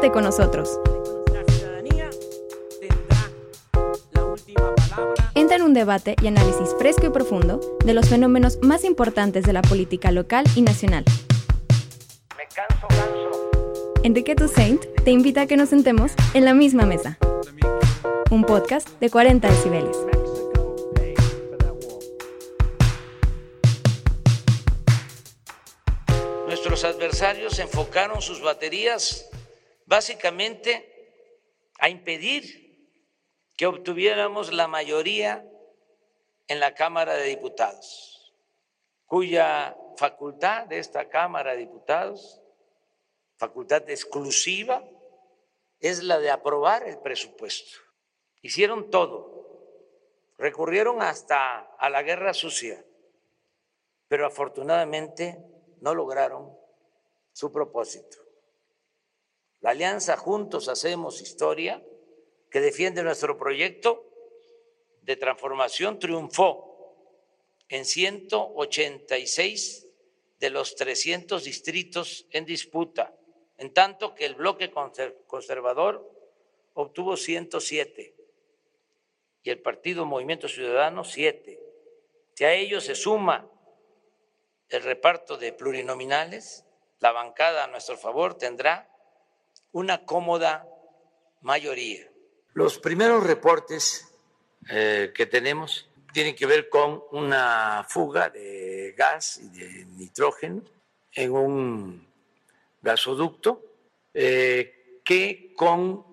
Quédate con nosotros. Entra en un debate y análisis fresco y profundo de los fenómenos más importantes de la política local y nacional. Me canso, canso. Enrique Toussaint te invita a que nos sentemos en la misma mesa. Un podcast de 40 decibeles. Nuestros adversarios enfocaron sus baterías básicamente a impedir que obtuviéramos la mayoría en la Cámara de Diputados, cuya facultad de esta Cámara de Diputados, facultad exclusiva, es la de aprobar el presupuesto. Hicieron todo, recurrieron hasta a la guerra sucia, pero afortunadamente no lograron su propósito. La alianza Juntos Hacemos Historia, que defiende nuestro proyecto de transformación, triunfó en 186 de los 300 distritos en disputa, en tanto que el bloque conservador obtuvo 107 y el Partido Movimiento Ciudadano 7. Si a ello se suma el reparto de plurinominales, la bancada a nuestro favor tendrá una cómoda mayoría. Los primeros reportes eh, que tenemos tienen que ver con una fuga de gas y de nitrógeno en un gasoducto eh, que con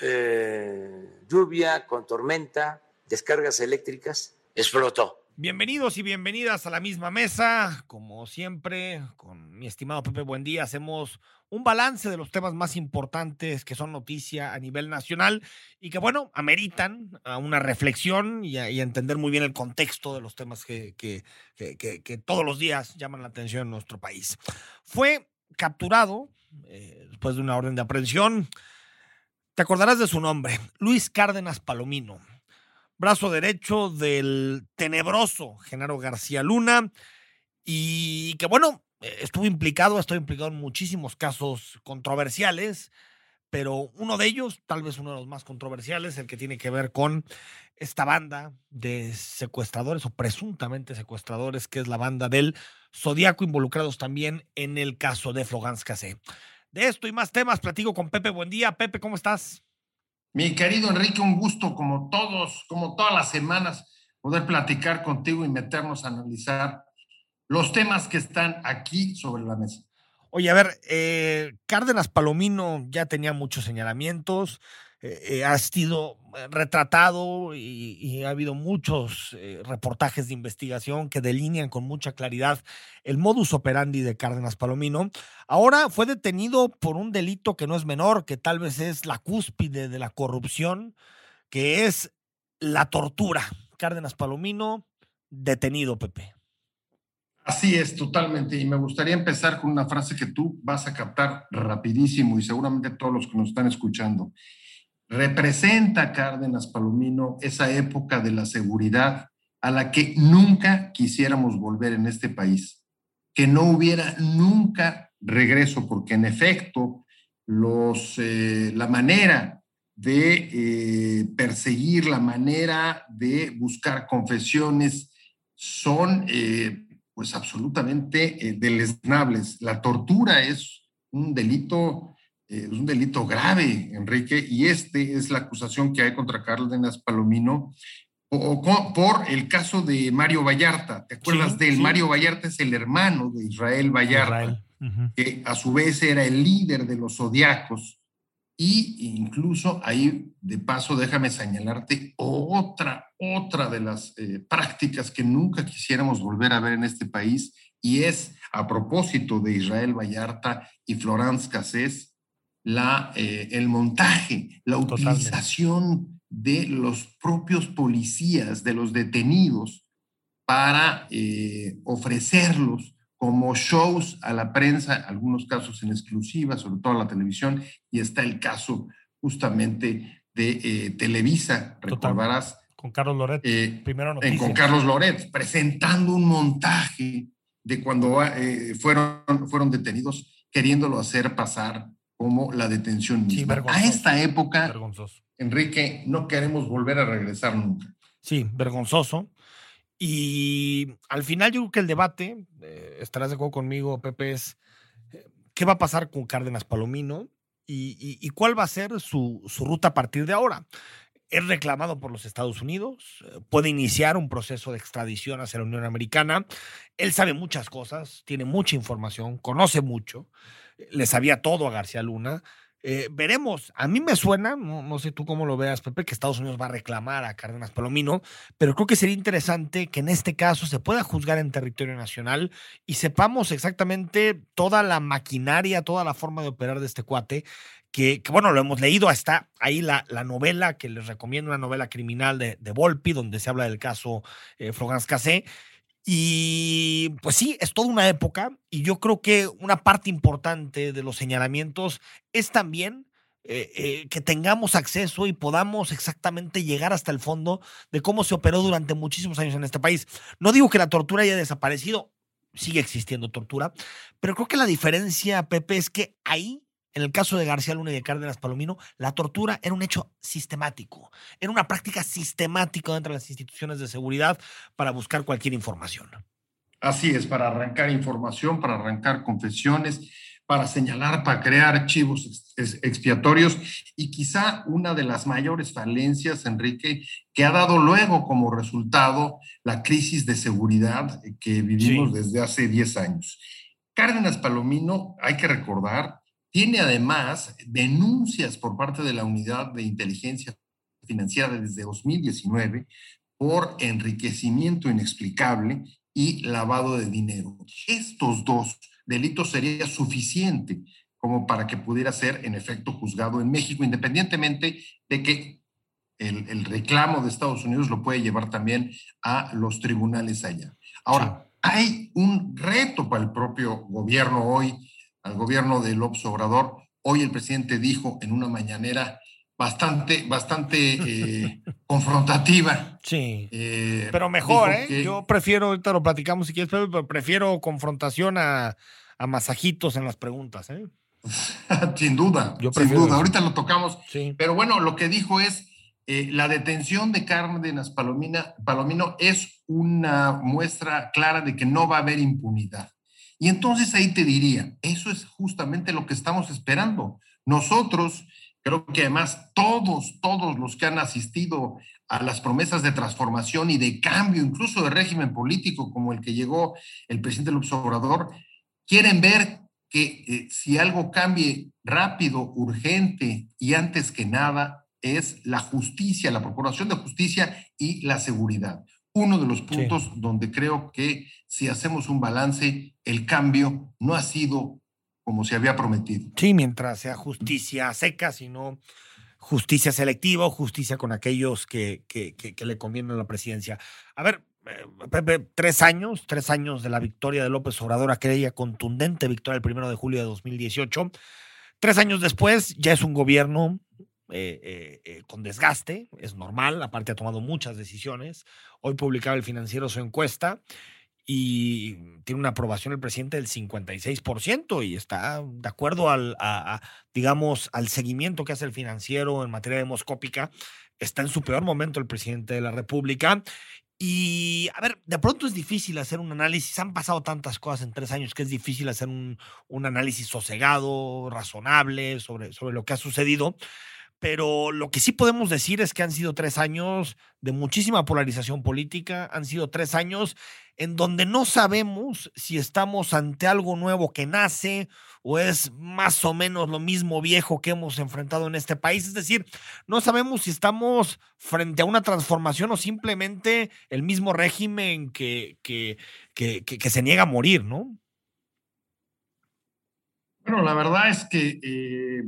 eh, lluvia, con tormenta, descargas eléctricas, explotó. Bienvenidos y bienvenidas a la misma mesa. Como siempre, con mi estimado Pepe Buendía, hacemos un balance de los temas más importantes que son noticia a nivel nacional y que, bueno, ameritan a una reflexión y entender muy bien el contexto de los temas que, que, que, todos los días llaman la atención en nuestro país. Fue capturado eh, después de una orden de aprehensión. Te acordarás de su nombre, Luis Cárdenas Palomino brazo derecho del tenebroso Genaro García Luna, y que bueno, estuvo implicado, estoy implicado en muchísimos casos controversiales, pero uno de ellos, tal vez uno de los más controversiales, el que tiene que ver con esta banda de secuestradores o presuntamente secuestradores, que es la banda del Zodíaco, involucrados también en el caso de Flogans Casé. De esto y más temas platico con Pepe. Buen día, Pepe, ¿cómo estás? Mi querido Enrique, un gusto como todos, como todas las semanas, poder platicar contigo y meternos a analizar los temas que están aquí sobre la mesa. Oye, a ver, eh, Cárdenas Palomino ya tenía muchos señalamientos, eh, eh, ha sido retratado y, ha habido muchos reportajes de investigación que delinean con mucha claridad el modus operandi de Cárdenas Palomino. Ahora fue detenido por un delito que no es menor, que tal vez es la cúspide de la corrupción, que es la tortura. Cárdenas Palomino, detenido, Pepe. Así es, totalmente. Y me gustaría empezar con una frase que tú vas a captar rapidísimo y seguramente todos los que nos están escuchando. Representa Cárdenas Palomino esa época de la seguridad a la que nunca quisiéramos volver en este país, que no hubiera nunca regreso, porque en efecto los, eh, la manera de eh, perseguir, la manera de buscar confesiones son eh, pues absolutamente deleznables. La tortura es un delito, es un delito grave, Enrique, y este es la acusación que hay contra Cárdenas Palomino por, el caso de Mario Vallarta. ¿Te acuerdas de él? Mario Vallarta es el hermano de Israel Vallarta, que a su vez era el líder de los zodiacos y incluso ahí, de paso, déjame señalarte otra, otra de las eh, prácticas que nunca quisiéramos volver a ver en este país, y es a propósito de Israel Vallarta y Florence Cassés, la, eh, el montaje, la utilización de los propios policías, de los detenidos, para eh, ofrecerlos como shows a la prensa, algunos casos en exclusiva, sobre todo a la televisión, y está el caso justamente de eh, Televisa, recordarás. Con Carlos Loret, primero Con Carlos Loret, presentando un montaje de cuando fueron, fueron detenidos, queriéndolo hacer pasar como la detención misma. a esta época, Enrique, no queremos volver a regresar nunca. Sí, vergonzoso. Y al final yo creo que el debate, eh, estarás de acuerdo conmigo, Pepe, es eh, qué va a pasar con Cárdenas Palomino y, cuál va a ser su, su, ruta a partir de ahora. Es reclamado por los Estados Unidos, eh, puede iniciar un proceso de extradición hacia la Unión Americana. Él sabe muchas cosas, tiene mucha información, conoce mucho, le sabía todo a García Luna. Eh, veremos, a mí me suena, no, sé tú cómo lo veas, Pepe, que Estados Unidos va a reclamar a Cárdenas Palomino, pero creo que sería interesante que en este caso se pueda juzgar en territorio nacional y sepamos exactamente toda la maquinaria, toda la forma de operar de este cuate, que, bueno, lo hemos leído, está ahí la, la, novela que les recomiendo, una novela criminal de, Volpi, donde se habla del caso eh, Frogans Cassé, y pues sí, es toda una época y yo creo que una parte importante de los señalamientos es también eh, eh, que tengamos acceso y podamos exactamente llegar hasta el fondo de cómo se operó durante muchísimos años en este país. No digo que la tortura haya desaparecido, sigue existiendo tortura, pero creo que la diferencia, Pepe, es que ahí en el caso de García Luna y de Cárdenas Palomino, la tortura era un hecho sistemático, era una práctica sistemática dentro de las instituciones de seguridad para buscar cualquier información. Así es, para arrancar información, para arrancar confesiones, para señalar, para crear archivos expiatorios y quizá una de las mayores falencias, Enrique, que ha dado luego como resultado la crisis de seguridad que vivimos desde hace 10 años. Cárdenas Palomino, hay que recordar, tiene además denuncias por parte de la Unidad de Inteligencia Financiera desde 2019 por enriquecimiento inexplicable y lavado de dinero. Estos dos delitos sería suficiente como para que pudiera ser en efecto juzgado en México, independientemente de que el, el reclamo de Estados Unidos lo puede llevar también a los tribunales allá. Ahora, hay un reto para el propio gobierno hoy al gobierno de López Obrador. Hoy el presidente dijo en una mañanera bastante, bastante eh, confrontativa. Sí. Eh, pero mejor, ¿eh? Yo prefiero, ahorita lo platicamos si quieres, pero prefiero confrontación a, masajitos en las preguntas, ¿eh? sin duda, Yo sin duda. Ahorita lo tocamos. Sí. Pero bueno, lo que dijo es, eh, la detención de Cárdenas Palomina, Palomino es una muestra clara de que no va a haber impunidad. Y entonces ahí te diría, eso es justamente lo que estamos esperando. Nosotros, creo que además todos, todos los que han asistido a las promesas de transformación y de cambio, incluso de régimen político como el que llegó el presidente López Obrador, quieren ver que eh, si algo cambie rápido, urgente y antes que nada, es la justicia, la procuración de justicia y la seguridad uno de los puntos donde creo que si hacemos un balance, el cambio no ha sido como se había prometido. Sí, mientras sea justicia seca, sino justicia selectiva o justicia con aquellos que, que, que, le convienen a la presidencia. A ver, eh, Pepe, tres años, tres años de la victoria de López Obrador, aquella contundente victoria el primero de julio de 2018. Tres años después ya es un gobierno eh, eh, eh, con desgaste, es normal, aparte ha tomado muchas decisiones. Hoy publicaba el financiero su encuesta y tiene una aprobación el presidente del 56% y está de acuerdo al, digamos, al seguimiento que hace el financiero en materia demoscópica. Está en su peor momento el presidente de la República y, a ver, de pronto es difícil hacer un análisis. Han pasado tantas cosas en tres años que es difícil hacer un, un análisis sosegado, razonable sobre, sobre lo que ha sucedido pero lo que sí podemos decir es que han sido tres años de muchísima polarización política, han sido tres años en donde no sabemos si estamos ante algo nuevo que nace o es más o menos lo mismo viejo que hemos enfrentado en este país. Es decir, no sabemos si estamos frente a una transformación o simplemente el mismo régimen que, que, que, se niega a morir, ¿no? Bueno, la verdad es que... Eh,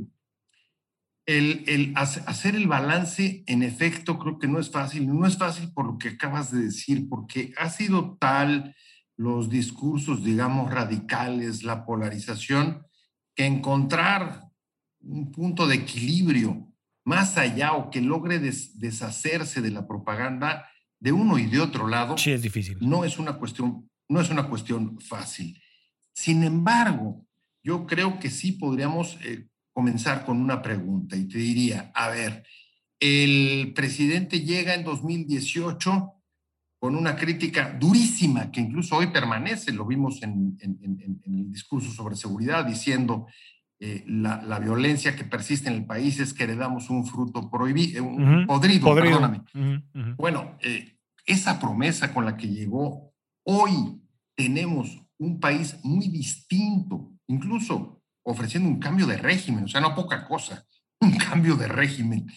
el, hacer el balance, en efecto, creo que no es fácil. No es fácil por lo que acabas de decir, porque ha sido tal los discursos, digamos, radicales, la polarización, que encontrar un punto de equilibrio más allá o que logre deshacerse de la propaganda de uno y de otro lado, sí, es difícil. No es una cuestión, no es una cuestión fácil. Sin embargo, yo creo que sí podríamos eh, comenzar con una pregunta y te diría, a ver, el presidente llega en 2018 con una crítica durísima que incluso hoy permanece, lo vimos en, el discurso sobre seguridad, diciendo eh, la, violencia que persiste en el país es que heredamos un fruto prohibido, un podrido, perdóname. Bueno, eh, esa promesa con la que llegó, hoy tenemos un país muy distinto, incluso ofreciendo un cambio de régimen, o sea, no poca cosa, un cambio de régimen.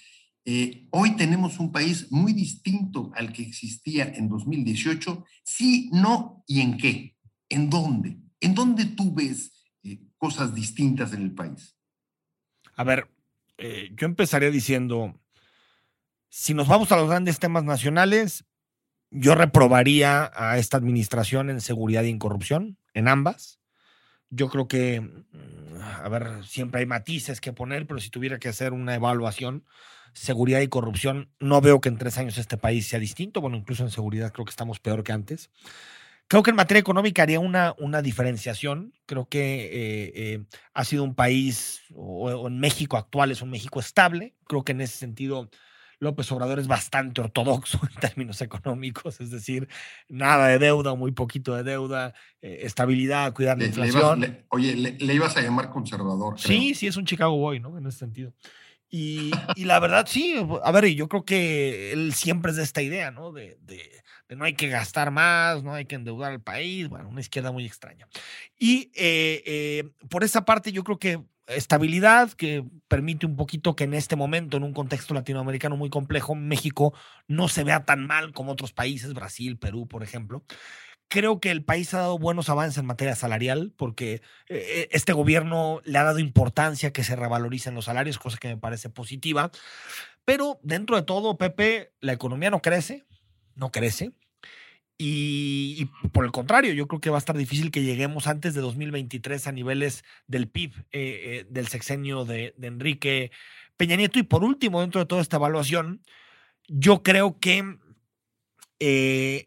Eh, hoy tenemos un país muy distinto al que existía en 2018. Sí, no y en qué. ¿En dónde? ¿En dónde tú ves eh, cosas distintas en el país? A ver, eh, yo empezaría diciendo, si nos vamos a los grandes temas nacionales, yo reprobaría a esta administración en seguridad y en corrupción, en ambas. Yo creo que, mm, a ver, siempre hay matices que poner, pero si tuviera que hacer una evaluación, seguridad y corrupción, no veo que en tres años este país sea distinto. Bueno, incluso en seguridad creo que estamos peor que antes. Creo que en materia económica haría una, una diferenciación. Creo que eh, eh, ha sido un país, o, en México actual es un México estable. Creo que en ese sentido López Obrador es bastante ortodoxo en términos económicos, es decir, nada de deuda, muy poquito de deuda, eh, estabilidad, cuidar la inflación. oye, le, ibas a llamar conservador. Sí, sí, es un Chicago Boy, ¿no? En ese sentido. Y, la verdad, sí, a ver, yo creo que él siempre es de esta idea, ¿no? De, no hay que gastar más, no hay que endeudar al país, bueno, una izquierda muy extraña. Y eh, eh, por esa parte, yo creo que estabilidad que permite un poquito que en este momento, en un contexto latinoamericano muy complejo, México no se vea tan mal como otros países, Brasil, Perú, por ejemplo. Creo que el país ha dado buenos avances en materia salarial porque eh, eh, este gobierno le ha dado importancia que se revaloricen los salarios, cosa que me parece positiva. Pero dentro de todo, Pepe, la economía no crece, no crece. Y, por el contrario, yo creo que va a estar difícil que lleguemos antes de 2023 a niveles del PIB eh, del sexenio de, Enrique Peña Nieto. Y por último, dentro de toda esta evaluación, yo creo que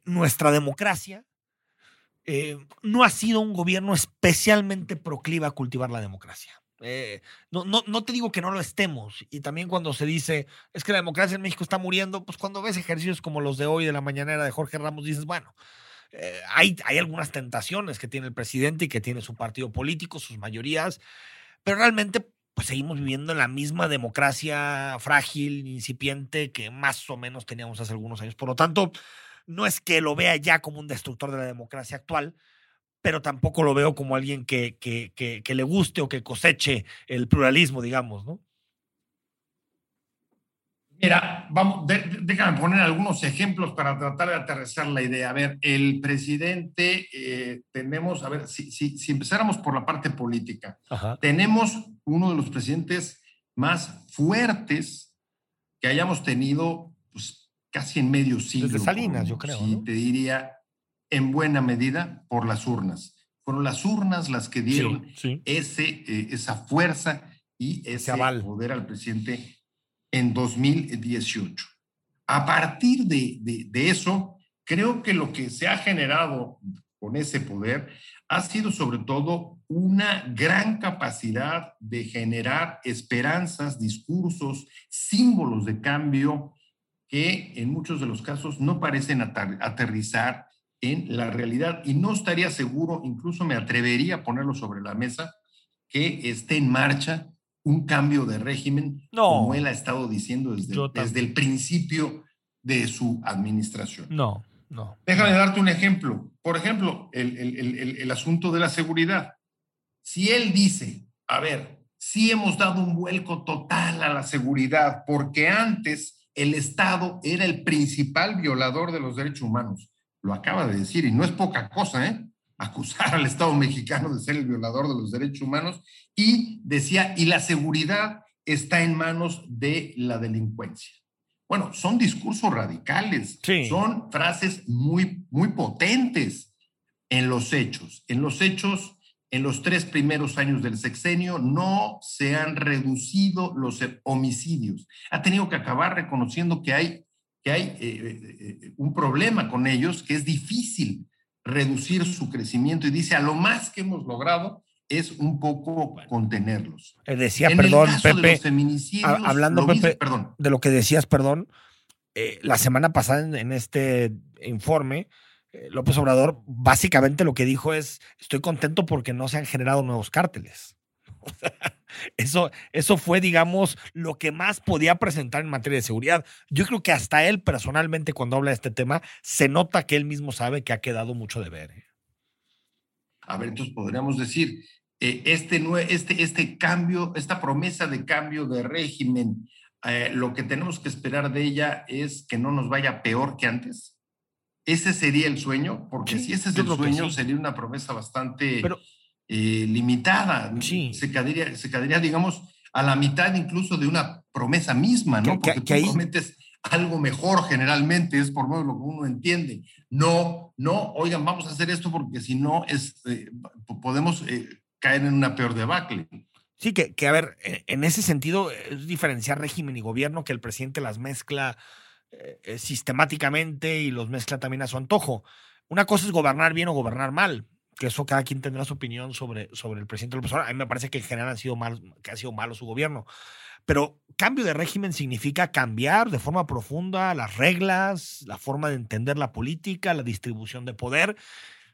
nuestra democracia eh, no ha sido un gobierno especialmente proclive a cultivar la democracia. Eh, no, no, no, te digo que no lo estemos. Y también cuando se dice, es que la democracia en México está muriendo, pues cuando ves ejercicios como los de hoy de la mañanera de Jorge Ramos, dices, bueno, eh, hay, hay algunas tentaciones que tiene el presidente y que tiene su partido político, sus mayorías, pero realmente pues seguimos viviendo en la misma democracia frágil, incipiente que más o menos teníamos hace algunos años. Por lo tanto, no es que lo vea ya como un destructor de la democracia actual, pero tampoco lo veo como alguien que, que, le guste o que coseche el pluralismo, digamos, ¿no? Mira, vamos, déjame poner algunos ejemplos para tratar de aterrizar la idea. A ver, el presidente, eh, tenemos, a ver, si, si, empezáramos por la parte política, tenemos uno de los presidentes más fuertes que hayamos tenido pues, casi en medio siglo. Desde Salinas, yo creo. Sí, te diría, en buena medida por las urnas. Fueron las urnas las que dieron Ese, eh, esa fuerza y ese, poder al presidente en 2018. A partir de, de, eso, creo que lo que se ha generado con ese poder ha sido sobre todo una gran capacidad de generar esperanzas, discursos, símbolos de cambio que en muchos de los casos no parecen aterrizar en la realidad y no estaría seguro, incluso me atrevería a ponerlo sobre la mesa, que esté en marcha un cambio de régimen, como él ha estado diciendo desde, desde el principio de su administración. No, no. Déjame darte un ejemplo. Por ejemplo, el, el, el, asunto de la seguridad. Si él dice, a ver, sí hemos dado un vuelco total a la seguridad, porque antes el Estado era el principal violador de los derechos humanos. Lo acaba de decir y no es poca cosa, ¿eh? Acusar al Estado mexicano de ser el violador de los derechos humanos y decía, y la seguridad está en manos de la delincuencia. Bueno, son discursos radicales, son frases muy, muy potentes en los hechos. En los hechos, en los tres primeros años del sexenio no se han reducido los homicidios. Ha tenido que acabar reconociendo que hay, que hay eh, eh, eh, un problema con ellos, que es difícil reducir su crecimiento y dice, a lo más que hemos logrado es un poco contenerlos. Eh, decía, perdón, Pepe, hablando, Pepe, perdón. de lo que decías, perdón, eh, la semana pasada en, este informe, eh, López Obrador básicamente lo que dijo es, estoy contento porque no se han generado nuevos cárteles. eso, eso fue, digamos, lo que más podía presentar en materia de seguridad. Yo creo que hasta él personalmente cuando habla de este tema, se nota que él mismo sabe que ha quedado mucho de ver. A ver, entonces podríamos decir, eh, este, este, este cambio, esta promesa de cambio de régimen, eh, lo que tenemos que esperar de ella es que no nos vaya peor que antes. Ese sería el sueño, porque si ese es el sueño, sería una promesa bastante eh, limitada. Se, quedaría, se quedaría, digamos, a la mitad incluso de una promesa misma, ¿no? Porque que, tú prometes algo mejor generalmente, es por menos lo que uno entiende. No, no, oigan, vamos a hacer esto porque si no, es, podemos caer en una peor debacle. Sí, que, que a ver, e, en ese sentido es diferenciar régimen y gobierno, que el presidente las mezcla eh, eh, sistemáticamente y los mezcla también a su antojo. Una cosa es gobernar bien o gobernar mal, que eso cada quien tendrá su opinión sobre, sobre el presidente López Obrador. A mí me parece que en general ha sido mal, que ha sido malo su gobierno. Pero cambio de régimen significa cambiar de forma profunda las reglas, la forma de entender la política, la distribución de poder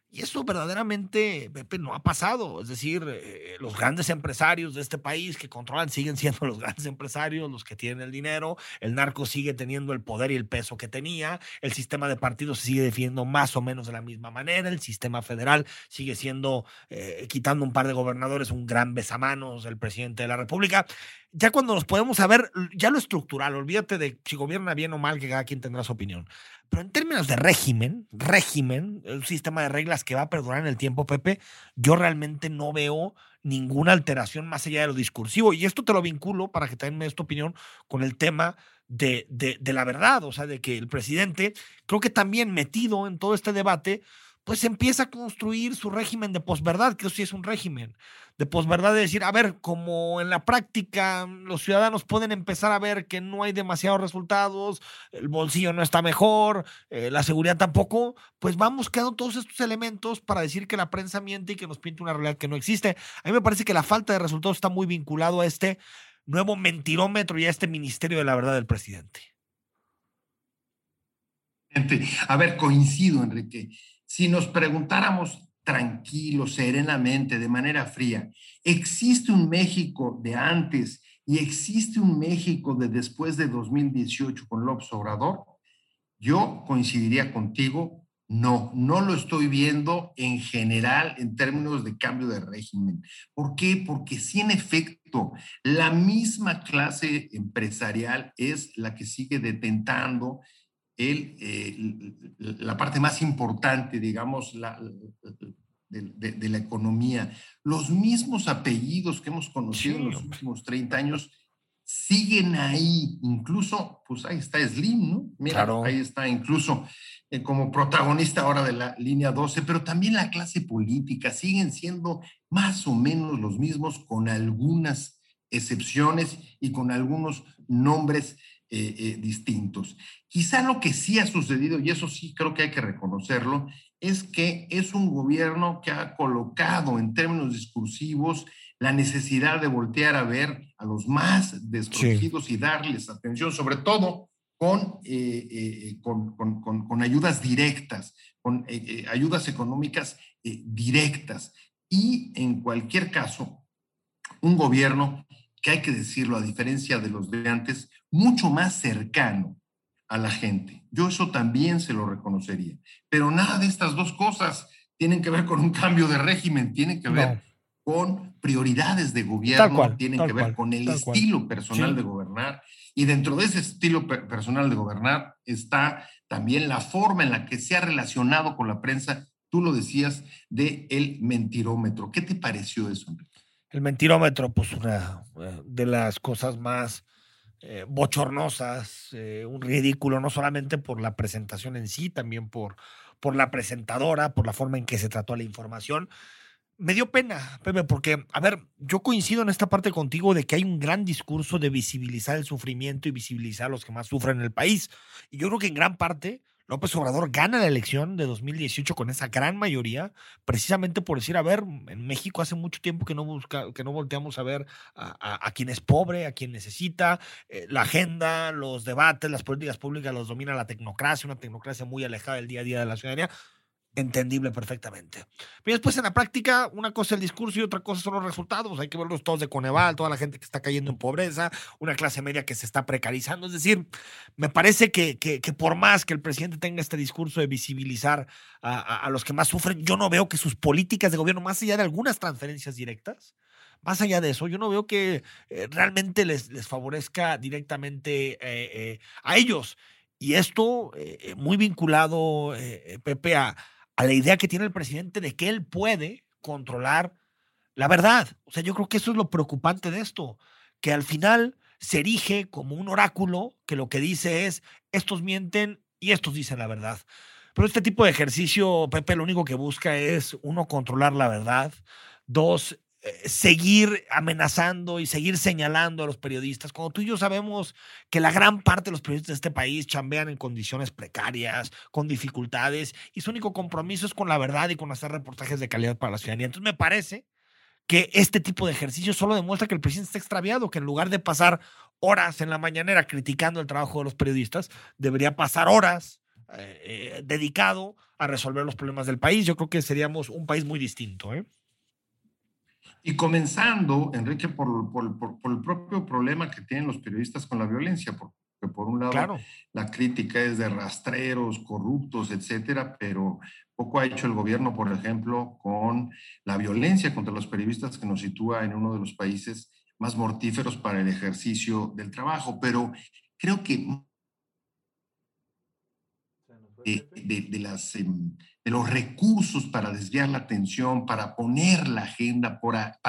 y eso verdaderamente, Pepe, no ha pasado. Es decir, eh, los grandes empresarios de este país que controlan siguen siendo los grandes empresarios, los que tienen el dinero. El narco sigue teniendo el poder y el peso que tenía. El sistema de partidos se sigue definiendo más o menos de la misma manera. El sistema federal sigue siendo, eh, quitando un par de gobernadores, un gran besamanos del presidente de la República ya cuando nos podemos saber ya lo estructural, olvídate de si gobierna bien o mal, que cada quien tendrá su opinión. Pero en términos de régimen, régimen, un sistema de reglas que va a perdurar en el tiempo, Pepe, yo realmente no veo ninguna alteración más allá de lo discursivo. Y esto te lo vinculo para que también me des tu opinión con el tema de, de, de la verdad, o sea, de que el presidente, creo que también metido en todo este debate, pues empieza a construir su régimen de posverdad, que sí es un régimen de posverdad, de decir, a ver, como en la práctica los ciudadanos pueden empezar a ver que no hay demasiados resultados, el bolsillo no está mejor, eh, la seguridad tampoco, pues vamos quedando todos estos elementos para decir que la prensa miente y que nos pinta una realidad que no existe. A mí me parece que la falta de resultados está muy vinculado a este nuevo mentirómetro y a este ministerio de la verdad del presidente. A ver, coincido, Enrique si nos preguntáramos tranquilos, serenamente, de manera fría, ¿existe un México de antes y existe un México de después de 2018 con López Obrador? Yo coincidiría contigo, no, no lo estoy viendo en general en términos de cambio de régimen. ¿Por qué? Porque si en efecto la misma clase empresarial es la que sigue detentando eh, la parte más importante, digamos, la, de, la economía. Los mismos apellidos que hemos conocido en los últimos 30 años siguen ahí. Incluso, pues ahí está Slim, ¿no? Mira, ahí está incluso eh, como protagonista ahora de la línea 12, pero también la clase política siguen siendo más o menos los mismos con algunas excepciones y con algunos nombres eh, eh, distintos. Quizá lo que sí ha sucedido, y eso sí creo que hay que reconocerlo, es que es un gobierno que ha colocado en términos discursivos la necesidad de voltear a ver a los más desprotegidos y darles atención, sobre todo con, eh, con, con, ayudas directas, con ayudas económicas directas. Y en cualquier caso, un gobierno que hay que decirlo, a diferencia de los de antes, mucho más cercano a la gente. Yo eso también se lo reconocería. Pero nada de estas dos cosas tienen que ver con un cambio de régimen, tienen que ver con prioridades de gobierno, tienen que ver con el estilo personal de gobernar. Y dentro de ese estilo personal de gobernar está también la forma en la que se ha relacionado con la prensa, tú lo decías, de el mentirómetro. ¿Qué te pareció eso, El mentirómetro, pues una eh, de las cosas más eh, bochornosas, eh, un ridículo, no solamente por la presentación en sí, también por, por la presentadora, por la forma en que se trató la información. Me dio pena, Pepe, porque, a ver, yo coincido en esta parte contigo de que hay un gran discurso de visibilizar el sufrimiento y visibilizar a los que más sufren en el país. Y yo creo que en gran parte López Obrador gana la elección de 2018 con esa gran mayoría, precisamente por decir, a ver, en México hace mucho tiempo que no, busca, que no volteamos a ver a, quien es pobre, a quien necesita, eh, la agenda, los debates, las políticas públicas los domina la tecnocracia, una tecnocracia muy alejada del día a día de la ciudadanía entendible perfectamente. Pero después en la práctica, una cosa es el discurso y otra cosa son los resultados. Hay que verlos todos de Coneval, toda la gente que está cayendo en pobreza, una clase media que se está precarizando. Es decir, me parece que, que, por más que el presidente tenga este discurso de visibilizar a, los que más sufren, yo no veo que sus políticas de gobierno, más allá de algunas transferencias directas, más allá de eso, yo no veo que eh, realmente les, les, favorezca directamente eh, eh, a ellos. Y esto muy vinculado, Pepe, a a la idea que tiene el presidente de que él puede controlar la verdad. O sea, yo creo que eso es lo preocupante de esto, que al final se erige como un oráculo que lo que dice es, estos mienten y estos dicen la verdad. Pero este tipo de ejercicio, Pepe, lo único que busca es, uno, controlar la verdad, dos, seguir amenazando y seguir señalando a los periodistas, cuando tú y yo sabemos que la gran parte de los periodistas de este país chambean en condiciones precarias, con dificultades, y su único compromiso es con la verdad y con hacer reportajes de calidad para la ciudadanía. Entonces me parece que este tipo de ejercicio solo demuestra que el presidente está extraviado, que en lugar de pasar horas en la mañanera criticando el trabajo de los periodistas, debería pasar horas eh, eh, dedicado a resolver los problemas del país. Yo creo que seríamos un país muy distinto. ¿eh? Y comenzando, Enrique, por, el propio problema que tienen los periodistas con la violencia, porque por un lado la crítica es de rastreros, corruptos, etcétera, pero poco ha hecho el gobierno, por ejemplo, con la violencia contra los periodistas que nos sitúa en uno de los países más mortíferos para el ejercicio del trabajo. Pero creo que de, las, em, de los recursos para desviar la atención, para poner la agenda, para,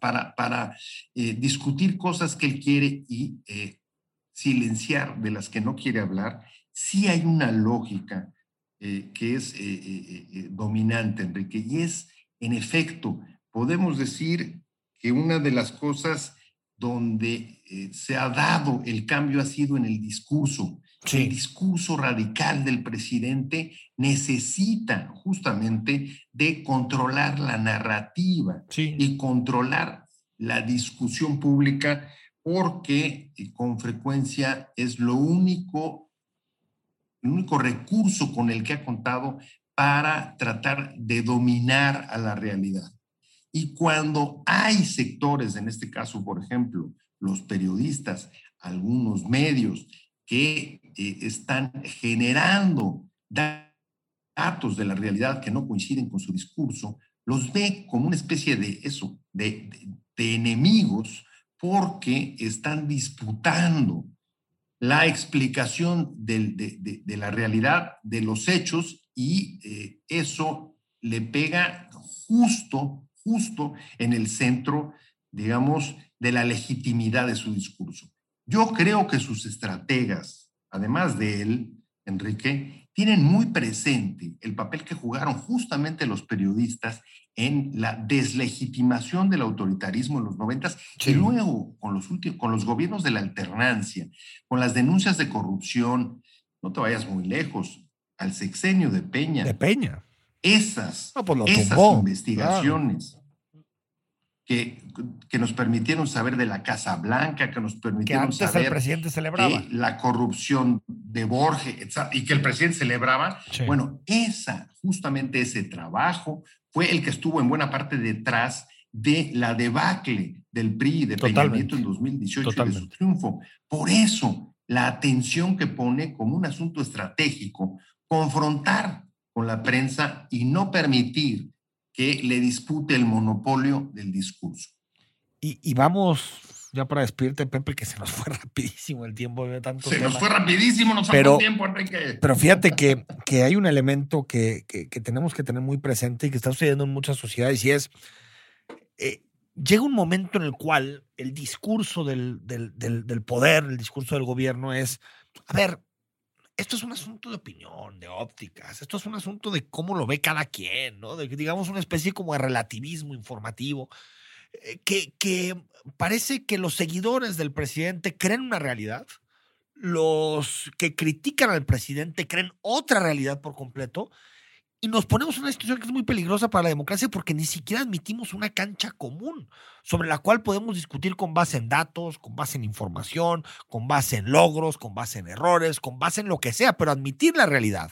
para, para, eh, discutir cosas que él quiere y eh, silenciar de las que no quiere hablar, sí hay una lógica eh, que es dominante, Enrique, y es, en efecto, podemos decir que una de las cosas donde se ha dado el cambio ha sido en el discurso. El discurso radical del presidente necesita justamente de controlar la narrativa y controlar la discusión pública porque eh, con frecuencia es lo único, el único recurso con el que ha contado para tratar de dominar a la realidad. Y cuando hay sectores, en este caso, por ejemplo, los periodistas, algunos medios, que eh, están generando datos de la realidad que no coinciden con su discurso, los ve como una especie de eso, de, enemigos, porque están disputando la explicación de, la realidad, de los hechos, y eh, eso le pega justo, justo en el centro, digamos, de la legitimidad de su discurso. Yo creo que sus estrategas, además de él, Enrique, tienen muy presente el papel que jugaron justamente los periodistas en la deslegitimación del autoritarismo en los noventas y luego con los, últimos, con los gobiernos de la alternancia, con las denuncias de corrupción, no te vayas muy lejos, al sexenio de Peña. De Peña. Esas, pues esas investigaciones que, nos permitieron saber de la Casa Blanca, que nos permitieron que saber el presidente celebraba. la corrupción de Borges y que el presidente celebraba. Bueno, esa, justamente ese trabajo fue el que estuvo en buena parte detrás de la debacle del PRI de Peña Nieto en 2018 y de su triunfo. Por eso, la atención que pone como un asunto estratégico, confrontar con la prensa y no permitir que le dispute el monopolio del discurso. Y, vamos, ya para despedirte, Pepe, que se nos fue rapidísimo el tiempo. De tanto se nos fue rapidísimo, nos pero, tiempo, Enrique. Pero fíjate que, que hay un elemento que, que, tenemos que tener muy presente y que está sucediendo en muchas sociedades y es, eh, llega un momento en el cual el discurso del, del, del poder, el discurso del gobierno es, a ver, esto es un asunto de opinión, de ópticas, esto es un asunto de cómo lo ve cada quien, ¿no? Digamos, una especie como de relativismo informativo, eh, que parece que los seguidores del presidente creen una realidad, los que critican al presidente creen otra realidad por completo y nos ponemos en una situación que es muy peligrosa para la democracia porque ni siquiera admitimos una cancha común sobre la cual podemos discutir con base en datos, con base en información, con base en logros, con base en errores, con base en lo que sea, pero admitir la realidad.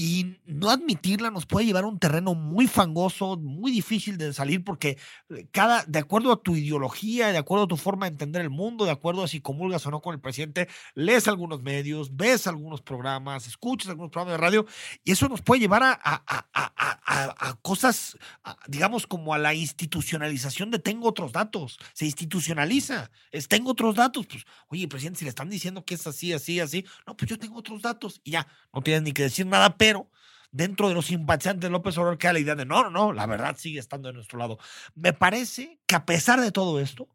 Y no admitirla nos puede llevar a un terreno muy fangoso, muy difícil de salir, porque eh, cada, de acuerdo a tu ideología, de acuerdo a tu forma de entender el mundo, de acuerdo a si comulgas o no con el presidente, lees algunos medios, ves algunos programas, escuchas algunos programas de radio, y eso nos puede llevar a, a, a, a cosas, digamos, como a la institucionalización de tengo otros datos. Se institucionaliza, es tengo otros datos. Pues, oye, presidente, si le están diciendo que es así, así, así, no, pues yo tengo otros datos, y ya, no tienes ni que decir nada, pero pero dentro de los simpatizantes de López Obrador queda la idea de no, no, no, la verdad sigue estando de nuestro lado. Me parece que a pesar de todo esto,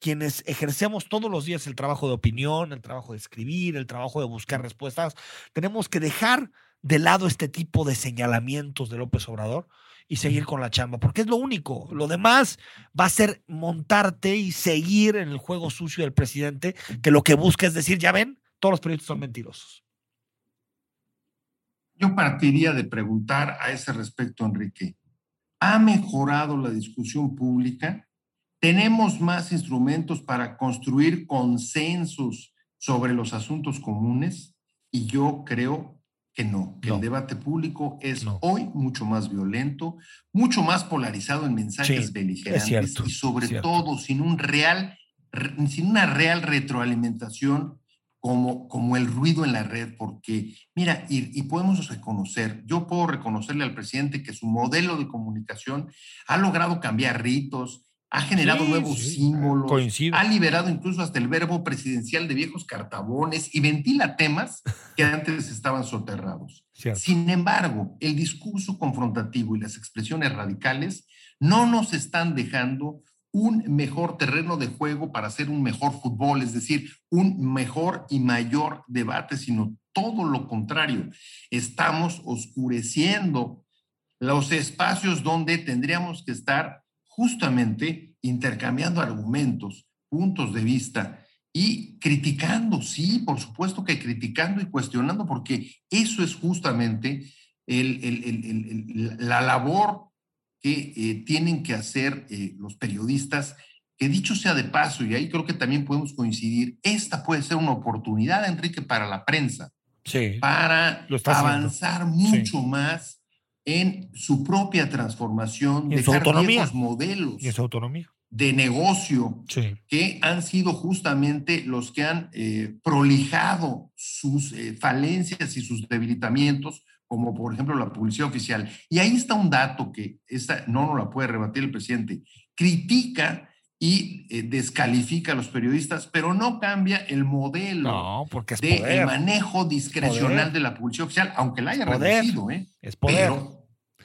quienes ejercemos todos los días el trabajo de opinión, el trabajo de escribir, el trabajo de buscar respuestas, tenemos que dejar de lado este tipo de señalamientos de López Obrador y seguir con la chamba, porque es lo único. Lo demás va a ser montarte y seguir en el juego sucio del presidente, que lo que busca es decir, ya ven, todos los periodistas son mentirosos. Yo partiría de preguntar a ese respecto, Enrique, ¿ha mejorado la discusión pública? ¿Tenemos más instrumentos para construir consensos sobre los asuntos comunes? Y yo creo que no, que el debate público es hoy mucho más violento, mucho más polarizado en mensajes beligerantes y sobre todo sin un real, sin una real retroalimentación como, como el ruido en la red, porque mira, y, podemos reconocer, yo puedo reconocerle al presidente que su modelo de comunicación ha logrado cambiar ritos, ha generado nuevos símbolos, ha liberado incluso hasta el verbo presidencial de viejos cartabones y ventila temas que antes estaban soterrados. Sin embargo, el discurso confrontativo y las expresiones radicales no nos están dejando un mejor terreno de juego para hacer un mejor fútbol, es decir, un mejor y mayor debate, sino todo lo contrario. Estamos oscureciendo los espacios donde tendríamos que estar justamente intercambiando argumentos, puntos de vista y criticando, sí, por supuesto que criticando y cuestionando, porque eso es justamente la labor que eh, tienen que hacer eh, los periodistas, que dicho sea de paso, y ahí creo que también podemos coincidir, esta puede ser una oportunidad, Enrique, para la prensa, para avanzar mucho más en su propia transformación, de autonomía. modelos y su autonomía. de negocio que han sido justamente los que han eh, prolijado sus falencias y sus debilitamientos como por ejemplo la publicidad oficial. Y ahí está un dato que esta, no nos la puede rebatir el presidente. Critica y eh, descalifica a los periodistas, pero no cambia el modelo porque de manejo discrecional de la publicidad oficial, aunque la haya reducido. ¿eh? Es poder. Pero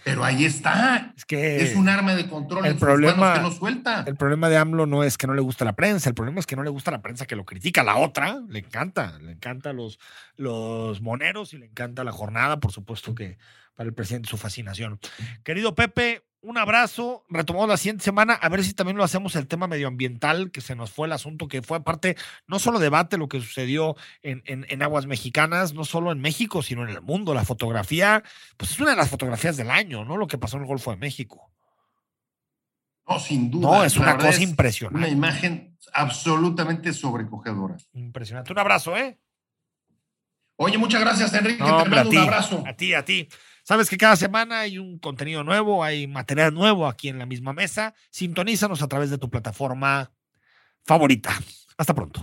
ahí está. Es que es un arma de control el problema, que no suelta. El problema de AMLO no es que no le gusta la prensa, el problema es que no le gusta la prensa que lo critica. La otra le encanta, le encanta los, los moneros y le encanta la jornada, por supuesto que para el presidente su fascinación. Querido Pepe, un abrazo. Retomamos la siguiente semana a ver si también lo hacemos el tema medioambiental, que se nos fue el asunto, que fue aparte, no solo debate lo que sucedió en, en, aguas mexicanas, no solo en México, sino en el mundo. La fotografía, pues es una de las fotografías del año, ¿no? Lo que pasó en el Golfo de México. No, sin duda. No, es una cosa impresionante. Una imagen absolutamente sobrecogedora. Impresionante. Un abrazo, ¿eh? Oye, muchas gracias, Enrique. Te mando un abrazo. A ti, a ti. Sabes que cada semana hay un contenido nuevo, hay material nuevo aquí en la misma mesa. Sintonízanos a través de tu plataforma favorita. Hasta pronto.